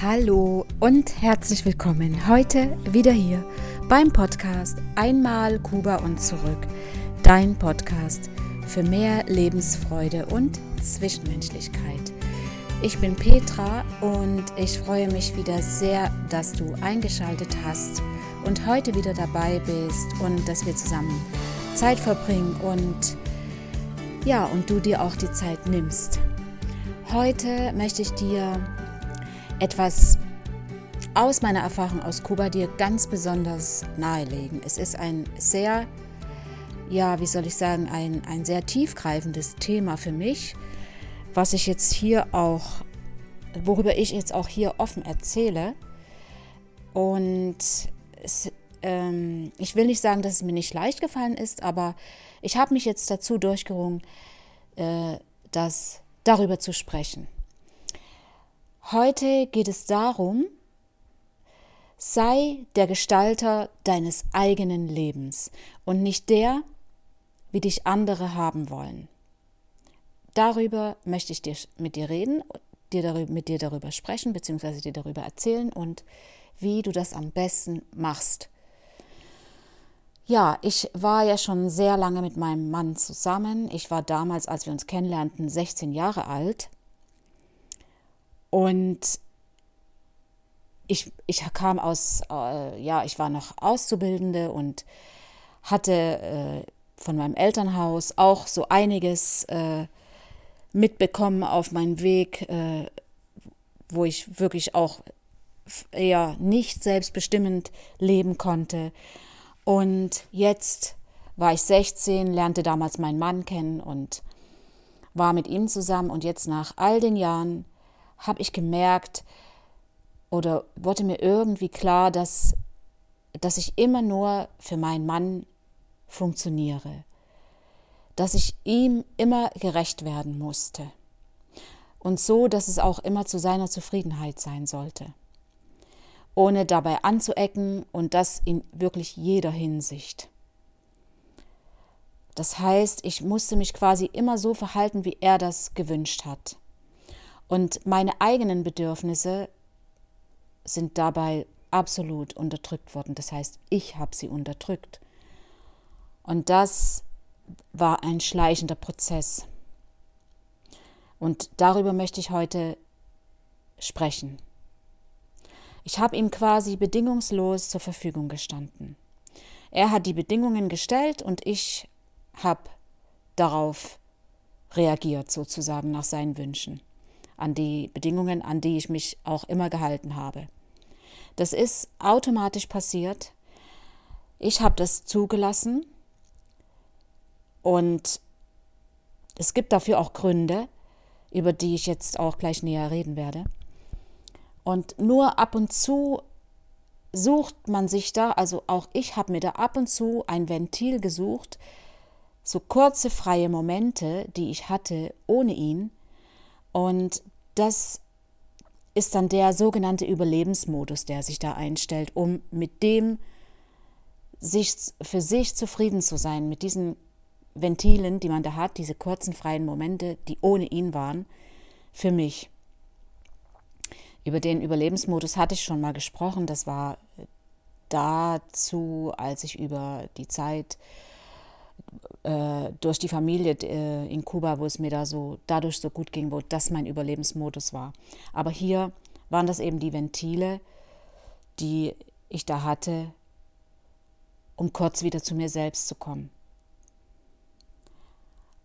Hallo und herzlich willkommen heute wieder hier beim Podcast Einmal Kuba und zurück. Dein Podcast für mehr Lebensfreude und Zwischenmenschlichkeit. Ich bin Petra und ich freue mich wieder sehr, dass du eingeschaltet hast und heute wieder dabei bist und dass wir zusammen Zeit verbringen und ja, und du dir auch die Zeit nimmst. Heute möchte ich dir etwas aus meiner Erfahrung aus Kuba dir ganz besonders nahelegen. Es ist ein sehr, ja, wie soll ich sagen, ein, ein sehr tiefgreifendes Thema für mich, was ich jetzt hier auch, worüber ich jetzt auch hier offen erzähle. Und es, ähm, ich will nicht sagen, dass es mir nicht leicht gefallen ist, aber ich habe mich jetzt dazu durchgerungen, äh, das darüber zu sprechen. Heute geht es darum, sei der Gestalter deines eigenen Lebens und nicht der, wie dich andere haben wollen. Darüber möchte ich dir, mit dir reden, dir darüber, mit dir darüber sprechen, beziehungsweise dir darüber erzählen und wie du das am besten machst. Ja, ich war ja schon sehr lange mit meinem Mann zusammen. Ich war damals, als wir uns kennenlernten, 16 Jahre alt. Und ich, ich kam aus, äh, ja, ich war noch Auszubildende und hatte äh, von meinem Elternhaus auch so einiges äh, mitbekommen auf meinem Weg, äh, wo ich wirklich auch eher nicht selbstbestimmend leben konnte. Und jetzt war ich 16, lernte damals meinen Mann kennen und war mit ihm zusammen. Und jetzt nach all den Jahren habe ich gemerkt oder wurde mir irgendwie klar, dass, dass ich immer nur für meinen Mann funktioniere, dass ich ihm immer gerecht werden musste und so, dass es auch immer zu seiner Zufriedenheit sein sollte, ohne dabei anzuecken und das in wirklich jeder Hinsicht. Das heißt, ich musste mich quasi immer so verhalten, wie er das gewünscht hat. Und meine eigenen Bedürfnisse sind dabei absolut unterdrückt worden. Das heißt, ich habe sie unterdrückt. Und das war ein schleichender Prozess. Und darüber möchte ich heute sprechen. Ich habe ihm quasi bedingungslos zur Verfügung gestanden. Er hat die Bedingungen gestellt und ich habe darauf reagiert, sozusagen nach seinen Wünschen an die Bedingungen, an die ich mich auch immer gehalten habe. Das ist automatisch passiert. Ich habe das zugelassen und es gibt dafür auch Gründe, über die ich jetzt auch gleich näher reden werde. Und nur ab und zu sucht man sich da, also auch ich habe mir da ab und zu ein Ventil gesucht, so kurze freie Momente, die ich hatte ohne ihn, und das ist dann der sogenannte Überlebensmodus, der sich da einstellt, um mit dem sich für sich zufrieden zu sein, mit diesen Ventilen, die man da hat, diese kurzen freien Momente, die ohne ihn waren, für mich. Über den Überlebensmodus hatte ich schon mal gesprochen. Das war dazu, als ich über die Zeit äh, durch die Familie äh, in Kuba, wo es mir da so dadurch so gut ging, wo das mein Überlebensmodus war. Aber hier waren das eben die Ventile, die ich da hatte, um kurz wieder zu mir selbst zu kommen.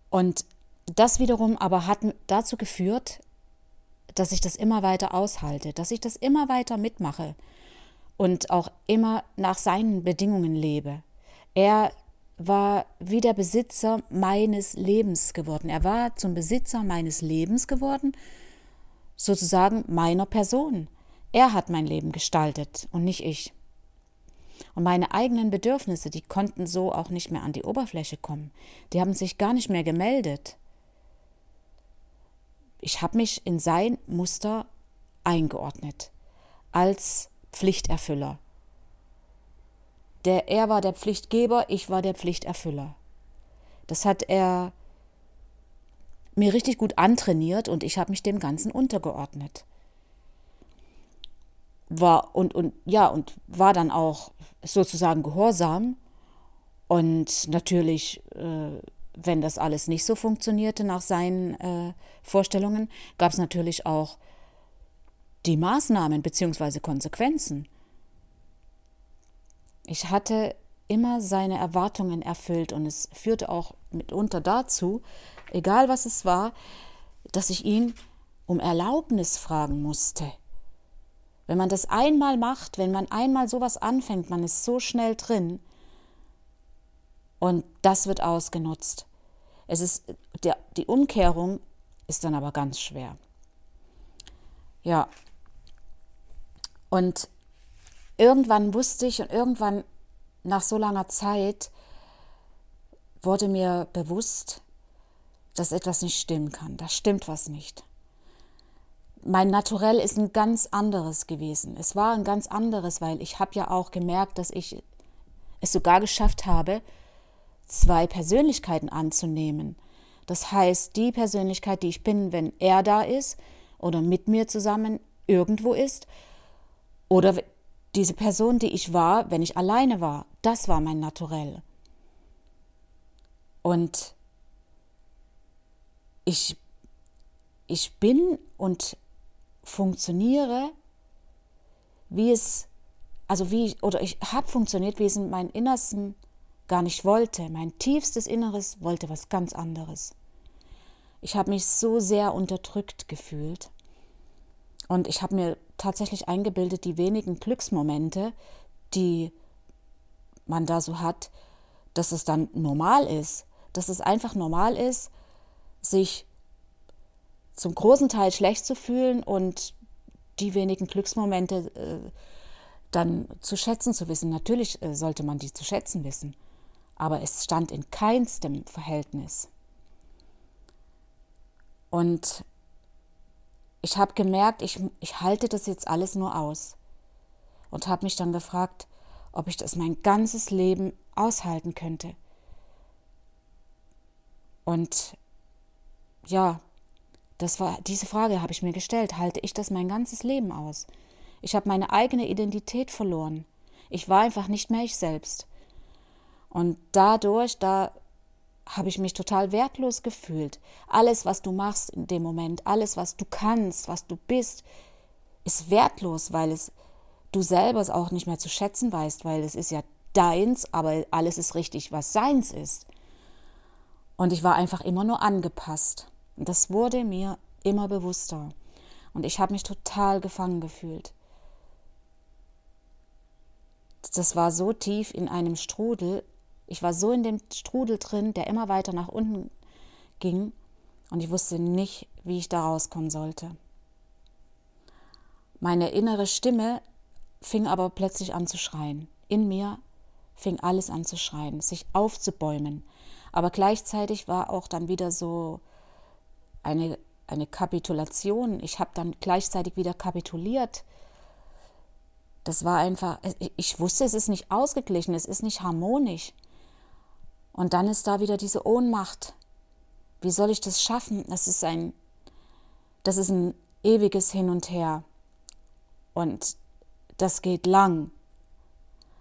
Und das wiederum aber hat dazu geführt, dass ich das immer weiter aushalte, dass ich das immer weiter mitmache und auch immer nach seinen Bedingungen lebe. Er war wie der Besitzer meines Lebens geworden. Er war zum Besitzer meines Lebens geworden, sozusagen meiner Person. Er hat mein Leben gestaltet und nicht ich. Und meine eigenen Bedürfnisse, die konnten so auch nicht mehr an die Oberfläche kommen. Die haben sich gar nicht mehr gemeldet. Ich habe mich in sein Muster eingeordnet als Pflichterfüller. Der, er war der Pflichtgeber, ich war der Pflichterfüller. Das hat er mir richtig gut antrainiert und ich habe mich dem Ganzen untergeordnet. war und, und ja, und war dann auch sozusagen gehorsam. Und natürlich, äh, wenn das alles nicht so funktionierte nach seinen äh, Vorstellungen, gab es natürlich auch die Maßnahmen bzw. Konsequenzen. Ich hatte immer seine Erwartungen erfüllt und es führte auch mitunter dazu, egal was es war, dass ich ihn um Erlaubnis fragen musste. Wenn man das einmal macht, wenn man einmal sowas anfängt, man ist so schnell drin und das wird ausgenutzt. Es ist der, die Umkehrung ist dann aber ganz schwer. Ja. Und irgendwann wusste ich und irgendwann nach so langer Zeit wurde mir bewusst, dass etwas nicht stimmen kann. Da stimmt was nicht. Mein Naturell ist ein ganz anderes gewesen. Es war ein ganz anderes, weil ich habe ja auch gemerkt, dass ich es sogar geschafft habe, zwei Persönlichkeiten anzunehmen. Das heißt, die Persönlichkeit, die ich bin, wenn er da ist oder mit mir zusammen irgendwo ist, oder diese Person, die ich war, wenn ich alleine war, das war mein Naturell. Und ich, ich bin und funktioniere, wie es, also wie, oder ich habe funktioniert, wie es in meinem Innersten gar nicht wollte. Mein tiefstes Inneres wollte was ganz anderes. Ich habe mich so sehr unterdrückt gefühlt. Und ich habe mir tatsächlich eingebildet, die wenigen Glücksmomente, die man da so hat, dass es dann normal ist, dass es einfach normal ist, sich zum großen Teil schlecht zu fühlen und die wenigen Glücksmomente äh, dann zu schätzen zu wissen. Natürlich äh, sollte man die zu schätzen wissen, aber es stand in keinstem Verhältnis. Und ich habe gemerkt, ich, ich halte das jetzt alles nur aus. Und habe mich dann gefragt, ob ich das mein ganzes Leben aushalten könnte. Und ja, das war diese Frage habe ich mir gestellt, halte ich das mein ganzes Leben aus? Ich habe meine eigene Identität verloren. Ich war einfach nicht mehr ich selbst. Und dadurch, da habe ich mich total wertlos gefühlt. Alles, was du machst in dem Moment, alles, was du kannst, was du bist, ist wertlos, weil es du selber es auch nicht mehr zu schätzen weißt, weil es ist ja deins, aber alles ist richtig, was seins ist. Und ich war einfach immer nur angepasst. Und das wurde mir immer bewusster. Und ich habe mich total gefangen gefühlt. Das war so tief in einem Strudel, ich war so in dem Strudel drin, der immer weiter nach unten ging und ich wusste nicht, wie ich da rauskommen sollte. Meine innere Stimme fing aber plötzlich an zu schreien. In mir fing alles an zu schreien, sich aufzubäumen. Aber gleichzeitig war auch dann wieder so eine, eine Kapitulation. Ich habe dann gleichzeitig wieder kapituliert. Das war einfach, ich wusste, es ist nicht ausgeglichen, es ist nicht harmonisch. Und dann ist da wieder diese Ohnmacht. Wie soll ich das schaffen? Das ist ein, das ist ein ewiges Hin und Her. Und das geht lang,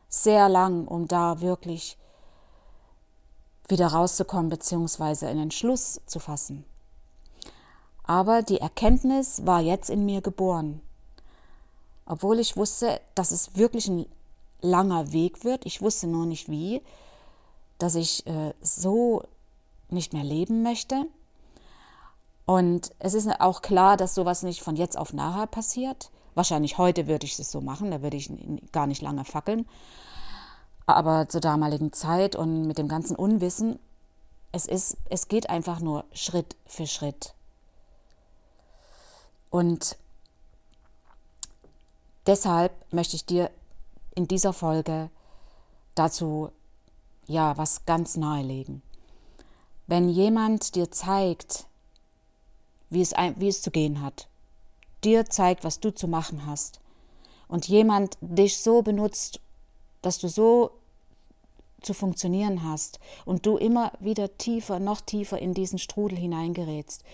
sehr lang, um da wirklich wieder rauszukommen beziehungsweise einen Entschluss zu fassen. Aber die Erkenntnis war jetzt in mir geboren. Obwohl ich wusste, dass es wirklich ein langer Weg wird, ich wusste nur nicht wie, dass ich äh, so nicht mehr leben möchte. Und es ist auch klar, dass sowas nicht von jetzt auf nachher passiert. Wahrscheinlich heute würde ich es so machen, da würde ich gar nicht lange fackeln. Aber zur damaligen Zeit und mit dem ganzen Unwissen, es, ist, es geht einfach nur Schritt für Schritt. Und deshalb möchte ich dir in dieser Folge dazu ja, was ganz nahelegen. Wenn jemand dir zeigt, wie es, wie es zu gehen hat, dir zeigt, was du zu machen hast, und jemand dich so benutzt, dass du so zu funktionieren hast und du immer wieder tiefer, noch tiefer in diesen Strudel hineingerätst,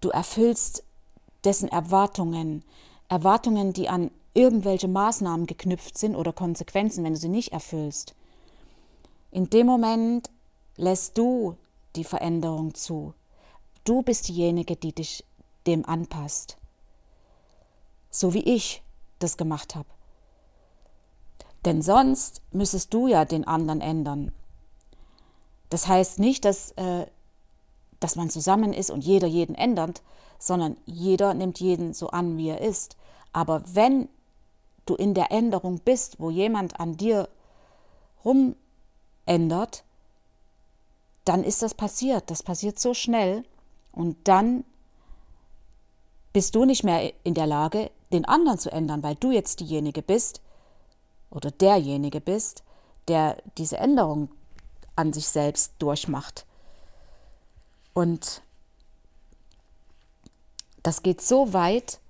du erfüllst dessen Erwartungen, Erwartungen, die an irgendwelche Maßnahmen geknüpft sind oder Konsequenzen, wenn du sie nicht erfüllst. In dem Moment lässt du die Veränderung zu. Du bist diejenige, die dich dem anpasst. So wie ich das gemacht habe. Denn sonst müsstest du ja den anderen ändern. Das heißt nicht, dass, äh, dass man zusammen ist und jeder jeden ändert, sondern jeder nimmt jeden so an, wie er ist. Aber wenn du in der Änderung bist, wo jemand an dir rumändert, dann ist das passiert. Das passiert so schnell und dann bist du nicht mehr in der Lage, den anderen zu ändern, weil du jetzt diejenige bist oder derjenige bist, der diese Änderung an sich selbst durchmacht. Und das geht so weit,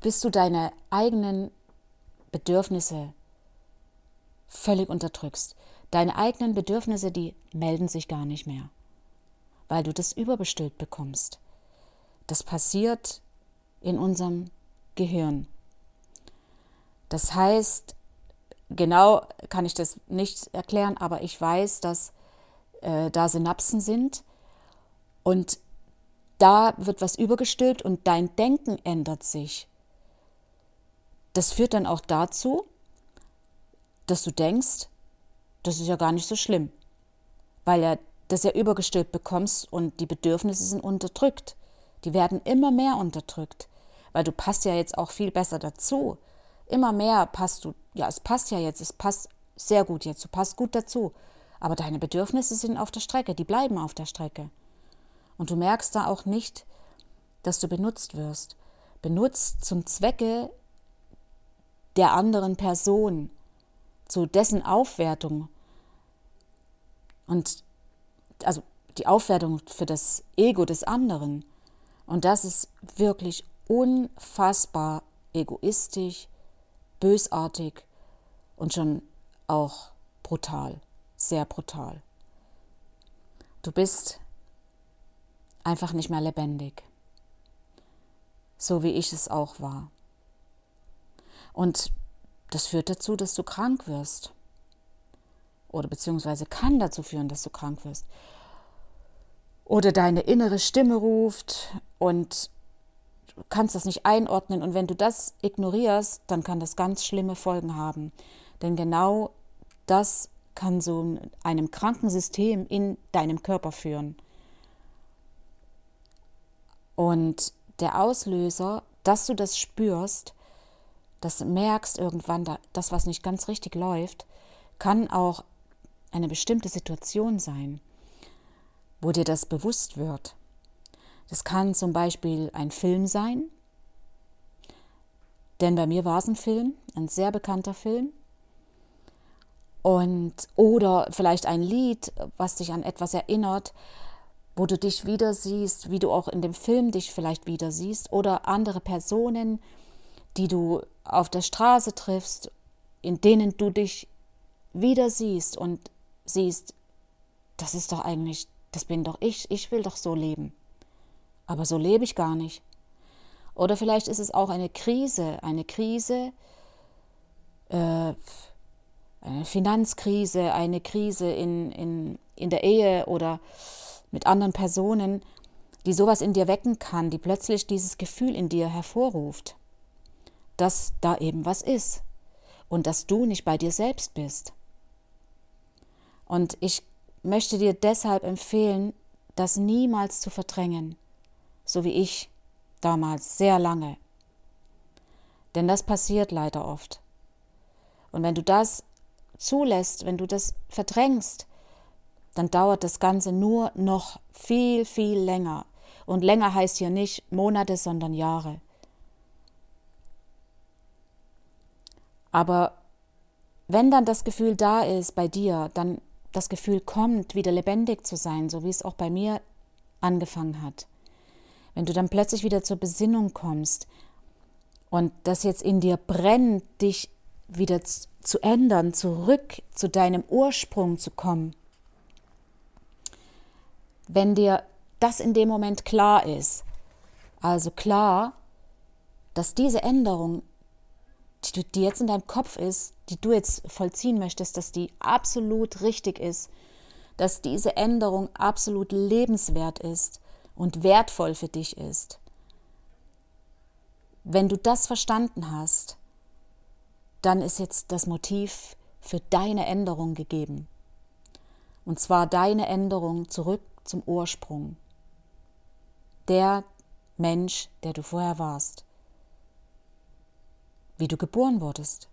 bis du deine eigenen Bedürfnisse völlig unterdrückst. Deine eigenen Bedürfnisse, die melden sich gar nicht mehr, weil du das überbestülpt bekommst. Das passiert in unserem Gehirn. Das heißt, genau kann ich das nicht erklären, aber ich weiß, dass äh, da Synapsen sind und da wird was übergestülpt und dein Denken ändert sich. Das führt dann auch dazu, dass du denkst, das ist ja gar nicht so schlimm, weil ja das ja übergestülpt bekommst und die Bedürfnisse sind unterdrückt. Die werden immer mehr unterdrückt, weil du passt ja jetzt auch viel besser dazu. Immer mehr passt du, ja, es passt ja jetzt, es passt sehr gut jetzt, du passt gut dazu. Aber deine Bedürfnisse sind auf der Strecke, die bleiben auf der Strecke. Und du merkst da auch nicht, dass du benutzt wirst. Benutzt zum Zwecke der anderen Person, zu dessen Aufwertung. Und also die Aufwertung für das Ego des anderen. Und das ist wirklich unfassbar egoistisch, bösartig und schon auch brutal, sehr brutal. Du bist einfach nicht mehr lebendig, so wie ich es auch war. Und das führt dazu, dass du krank wirst. Oder beziehungsweise kann dazu führen, dass du krank wirst. Oder deine innere Stimme ruft und du kannst das nicht einordnen. Und wenn du das ignorierst, dann kann das ganz schlimme Folgen haben. Denn genau das kann so einem kranken System in deinem Körper führen. Und der Auslöser, dass du das spürst, das merkst irgendwann, das, was nicht ganz richtig läuft, kann auch eine bestimmte Situation sein, wo dir das bewusst wird. Das kann zum Beispiel ein Film sein, denn bei mir war es ein Film, ein sehr bekannter Film. Und, oder vielleicht ein Lied, was dich an etwas erinnert, wo du dich wieder siehst, wie du auch in dem Film dich vielleicht wieder siehst, oder andere Personen, die du auf der Straße triffst, in denen du dich wieder siehst und siehst, das ist doch eigentlich, das bin doch ich, ich will doch so leben. Aber so lebe ich gar nicht. Oder vielleicht ist es auch eine Krise, eine Krise, äh, eine Finanzkrise, eine Krise in, in, in der Ehe oder mit anderen Personen, die sowas in dir wecken kann, die plötzlich dieses Gefühl in dir hervorruft dass da eben was ist und dass du nicht bei dir selbst bist. Und ich möchte dir deshalb empfehlen, das niemals zu verdrängen, so wie ich damals sehr lange. Denn das passiert leider oft. Und wenn du das zulässt, wenn du das verdrängst, dann dauert das Ganze nur noch viel, viel länger. Und länger heißt hier nicht Monate, sondern Jahre. Aber wenn dann das Gefühl da ist bei dir, dann das Gefühl kommt, wieder lebendig zu sein, so wie es auch bei mir angefangen hat. Wenn du dann plötzlich wieder zur Besinnung kommst und das jetzt in dir brennt, dich wieder zu ändern, zurück zu deinem Ursprung zu kommen. Wenn dir das in dem Moment klar ist, also klar, dass diese Änderung die, die jetzt in deinem Kopf ist, die du jetzt vollziehen möchtest, dass die absolut richtig ist, dass diese Änderung absolut lebenswert ist und wertvoll für dich ist. Wenn du das verstanden hast, dann ist jetzt das Motiv für deine Änderung gegeben. Und zwar deine Änderung zurück zum Ursprung. Der Mensch, der du vorher warst. Wie du geboren wurdest.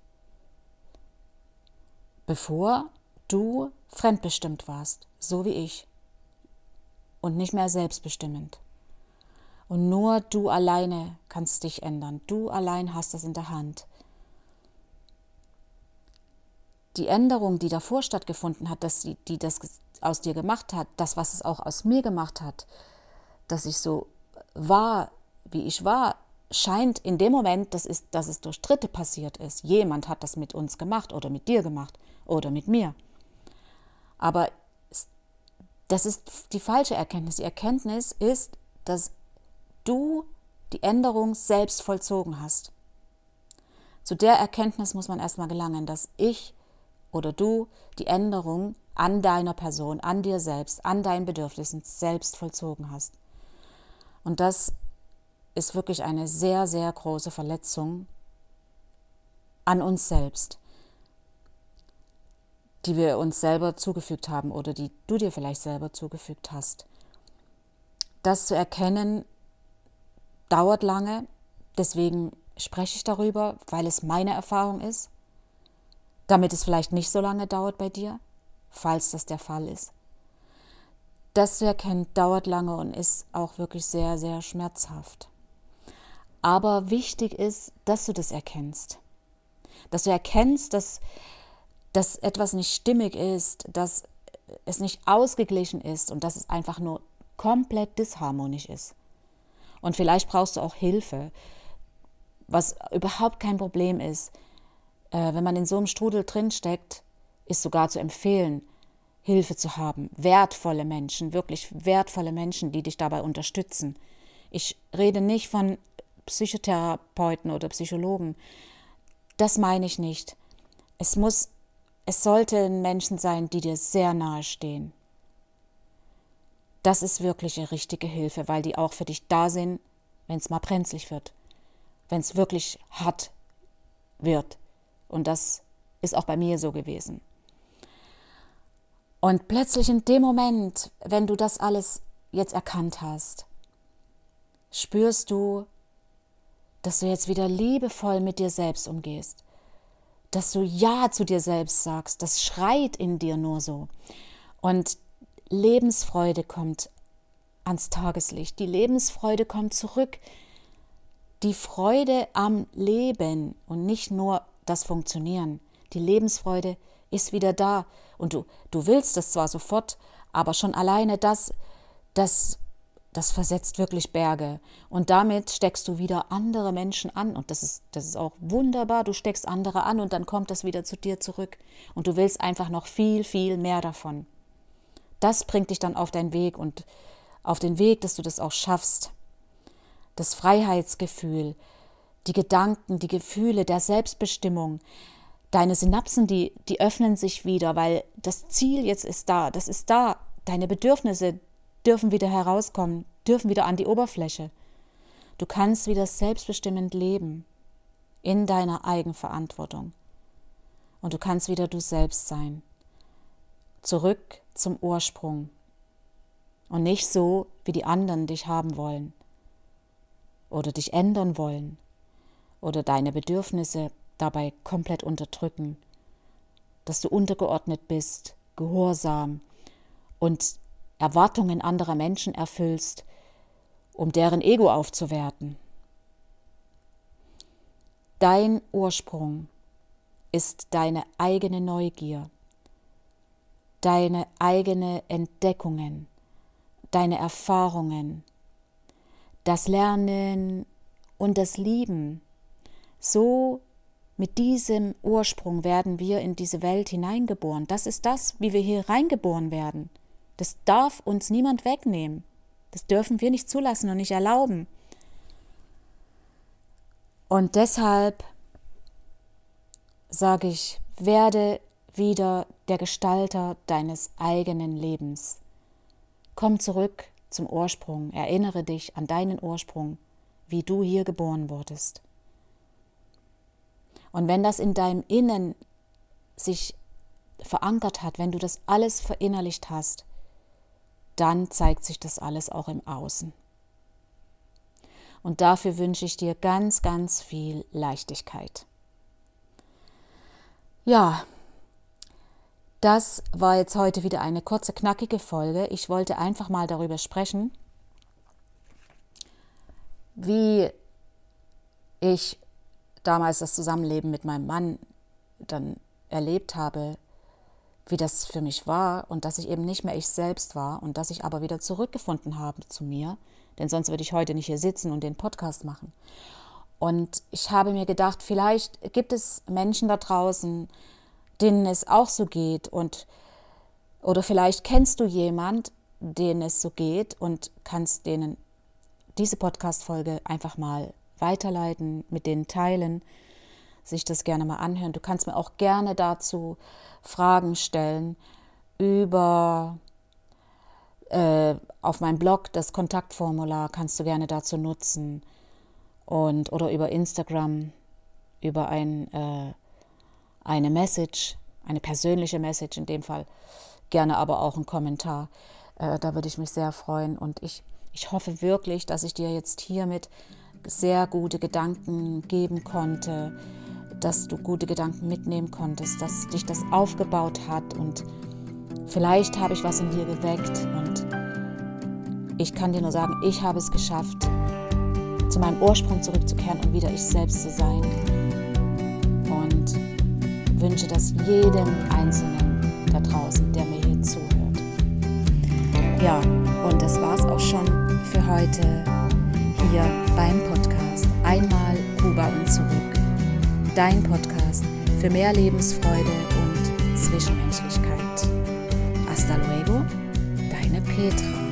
Bevor du fremdbestimmt warst, so wie ich. Und nicht mehr selbstbestimmend. Und nur du alleine kannst dich ändern. Du allein hast das in der Hand. Die Änderung, die davor stattgefunden hat, dass die, die das aus dir gemacht hat, das, was es auch aus mir gemacht hat, dass ich so war, wie ich war, scheint in dem Moment, dass es, dass es durch Dritte passiert ist. Jemand hat das mit uns gemacht oder mit dir gemacht oder mit mir. Aber das ist die falsche Erkenntnis. Die Erkenntnis ist, dass du die Änderung selbst vollzogen hast. Zu der Erkenntnis muss man erstmal gelangen, dass ich oder du die Änderung an deiner Person, an dir selbst, an deinen Bedürfnissen selbst vollzogen hast. Und das ist wirklich eine sehr, sehr große Verletzung an uns selbst, die wir uns selber zugefügt haben oder die du dir vielleicht selber zugefügt hast. Das zu erkennen dauert lange, deswegen spreche ich darüber, weil es meine Erfahrung ist, damit es vielleicht nicht so lange dauert bei dir, falls das der Fall ist. Das zu erkennen dauert lange und ist auch wirklich sehr, sehr schmerzhaft. Aber wichtig ist, dass du das erkennst. Dass du erkennst, dass, dass etwas nicht stimmig ist, dass es nicht ausgeglichen ist und dass es einfach nur komplett disharmonisch ist. Und vielleicht brauchst du auch Hilfe, was überhaupt kein Problem ist. Äh, wenn man in so einem Strudel drinsteckt, ist sogar zu empfehlen, Hilfe zu haben. Wertvolle Menschen, wirklich wertvolle Menschen, die dich dabei unterstützen. Ich rede nicht von Psychotherapeuten oder Psychologen. Das meine ich nicht. Es muss, es sollten Menschen sein, die dir sehr nahe stehen. Das ist wirklich eine richtige Hilfe, weil die auch für dich da sind, wenn es mal brenzlig wird, wenn es wirklich hart wird. Und das ist auch bei mir so gewesen. Und plötzlich in dem Moment, wenn du das alles jetzt erkannt hast, spürst du, dass du jetzt wieder liebevoll mit dir selbst umgehst, dass du Ja zu dir selbst sagst, das schreit in dir nur so. Und Lebensfreude kommt ans Tageslicht, die Lebensfreude kommt zurück, die Freude am Leben und nicht nur das Funktionieren. Die Lebensfreude ist wieder da und du, du willst es zwar sofort, aber schon alleine das, das das versetzt wirklich Berge. Und damit steckst du wieder andere Menschen an. Und das ist, das ist auch wunderbar. Du steckst andere an und dann kommt das wieder zu dir zurück. Und du willst einfach noch viel, viel mehr davon. Das bringt dich dann auf deinen Weg und auf den Weg, dass du das auch schaffst. Das Freiheitsgefühl, die Gedanken, die Gefühle der Selbstbestimmung, deine Synapsen, die, die öffnen sich wieder, weil das Ziel jetzt ist da, das ist da. Deine Bedürfnisse, dürfen wieder herauskommen, dürfen wieder an die Oberfläche. Du kannst wieder selbstbestimmend leben in deiner Eigenverantwortung. Und du kannst wieder du selbst sein. Zurück zum Ursprung. Und nicht so, wie die anderen dich haben wollen. Oder dich ändern wollen. Oder deine Bedürfnisse dabei komplett unterdrücken. Dass du untergeordnet bist, gehorsam und Erwartungen anderer Menschen erfüllst, um deren Ego aufzuwerten. Dein Ursprung ist deine eigene Neugier, deine eigene Entdeckungen, deine Erfahrungen, das Lernen und das Lieben. So mit diesem Ursprung werden wir in diese Welt hineingeboren. Das ist das, wie wir hier reingeboren werden. Das darf uns niemand wegnehmen. Das dürfen wir nicht zulassen und nicht erlauben. Und deshalb sage ich, werde wieder der Gestalter deines eigenen Lebens. Komm zurück zum Ursprung, erinnere dich an deinen Ursprung, wie du hier geboren wurdest. Und wenn das in deinem Innen sich verankert hat, wenn du das alles verinnerlicht hast, dann zeigt sich das alles auch im Außen. Und dafür wünsche ich dir ganz, ganz viel Leichtigkeit. Ja, das war jetzt heute wieder eine kurze, knackige Folge. Ich wollte einfach mal darüber sprechen, wie ich damals das Zusammenleben mit meinem Mann dann erlebt habe, wie das für mich war und dass ich eben nicht mehr ich selbst war und dass ich aber wieder zurückgefunden habe zu mir, denn sonst würde ich heute nicht hier sitzen und den Podcast machen. Und ich habe mir gedacht, vielleicht gibt es Menschen da draußen, denen es auch so geht und oder vielleicht kennst du jemand, denen es so geht und kannst denen diese Podcast Folge einfach mal weiterleiten, mit denen teilen, sich das gerne mal anhören. Du kannst mir auch gerne dazu Fragen stellen über äh, auf meinem Blog das Kontaktformular kannst du gerne dazu nutzen und oder über Instagram über ein, äh, eine Message, eine persönliche Message in dem Fall, gerne aber auch ein Kommentar. Äh, da würde ich mich sehr freuen und ich, ich hoffe wirklich, dass ich dir jetzt hiermit sehr gute Gedanken geben konnte, dass du gute Gedanken mitnehmen konntest, dass dich das aufgebaut hat und vielleicht habe ich was in dir geweckt und ich kann dir nur sagen, ich habe es geschafft, zu meinem Ursprung zurückzukehren und wieder ich selbst zu sein. Und wünsche das jedem Einzelnen da draußen, der mir hier zuhört. Ja, und das war es auch schon für heute hier beim Podcast Einmal Kuba und zurück. Dein Podcast für mehr Lebensfreude und Zwischenmenschlichkeit. Hasta luego, deine Petra.